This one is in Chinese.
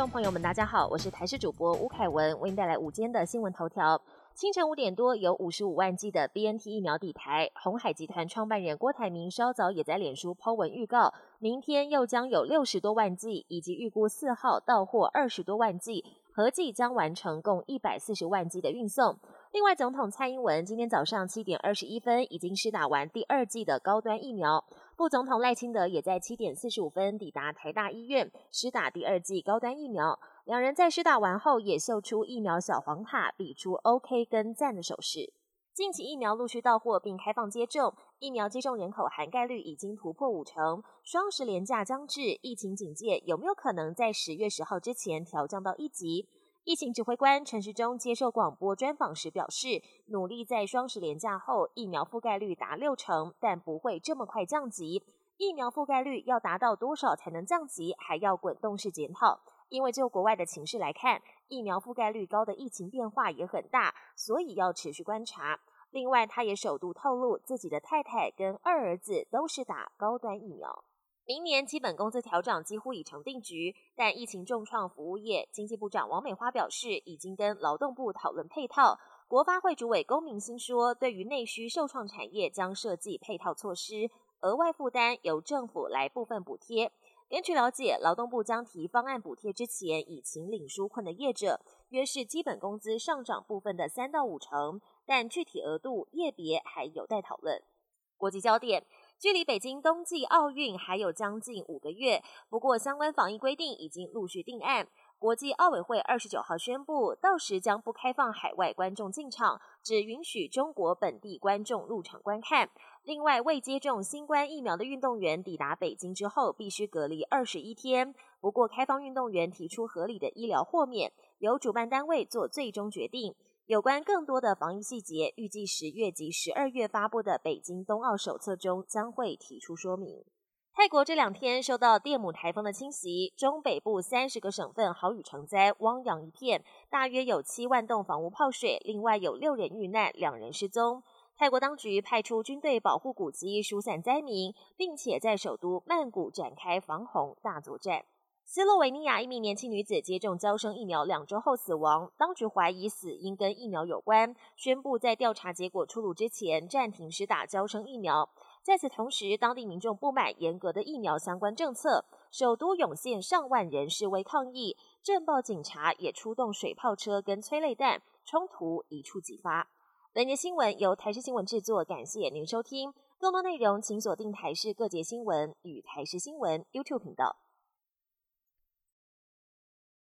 观众朋友们，大家好，我是台视主播吴凯文，为您带来午间的新闻头条。清晨五点多，有五十五万剂的 BNT 疫苗抵台。红海集团创办人郭台铭稍早也在脸书抛文预告，明天又将有六十多万剂，以及预估四号到货二十多万剂，合计将完成共一百四十万剂的运送。另外，总统蔡英文今天早上七点二十一分已经施打完第二剂的高端疫苗，副总统赖清德也在七点四十五分抵达台大医院施打第二剂高端疫苗。两人在施打完后也秀出疫苗小黄卡，比出 OK 跟赞的手势。近期疫苗陆续到货并开放接种，疫苗接种人口涵盖率已经突破五成。双十连假将至，疫情警戒有没有可能在十月十号之前调降到一级？疫情指挥官陈时中接受广播专访时表示，努力在双十连假后疫苗覆盖率达六成，但不会这么快降级。疫苗覆盖率要达到多少才能降级，还要滚动式检讨。因为就国外的情势来看，疫苗覆盖率高的疫情变化也很大，所以要持续观察。另外，他也首度透露，自己的太太跟二儿子都是打高端疫苗。明年基本工资调整几乎已成定局，但疫情重创服务业，经济部长王美花表示，已经跟劳动部讨论配套。国发会主委龚明鑫说，对于内需受创产业，将设计配套措施，额外负担由政府来部分补贴。根据了解，劳动部将提方案补贴之前，已请领纾困的业者，约是基本工资上涨部分的三到五成，但具体额度业别还有待讨论。国际焦点。距离北京冬季奥运还有将近五个月，不过相关防疫规定已经陆续定案。国际奥委会二十九号宣布，到时将不开放海外观众进场，只允许中国本地观众入场观看。另外，未接种新冠疫苗的运动员抵达北京之后，必须隔离二十一天。不过，开放运动员提出合理的医疗豁免，由主办单位做最终决定。有关更多的防疫细节，预计十月及十二月发布的北京冬奥手册中将会提出说明。泰国这两天受到电母台风的侵袭，中北部三十个省份豪雨成灾，汪洋一片，大约有七万栋房屋泡水，另外有六人遇难，两人失踪。泰国当局派出军队保护古迹，疏散灾民，并且在首都曼谷展开防洪大作战。斯洛维尼亚一名年轻女子接种交生疫苗两周后死亡，当局怀疑死因跟疫苗有关，宣布在调查结果出炉之前暂停施打交生疫苗。在此同时，当地民众不满严格的疫苗相关政策，首都涌现上万人示威抗议，镇暴警察也出动水炮车跟催泪弹，冲突一触即发。本节新闻由台视新闻制作，感谢您收听。更多内容请锁定台视各节新闻与台视新闻 YouTube 频道。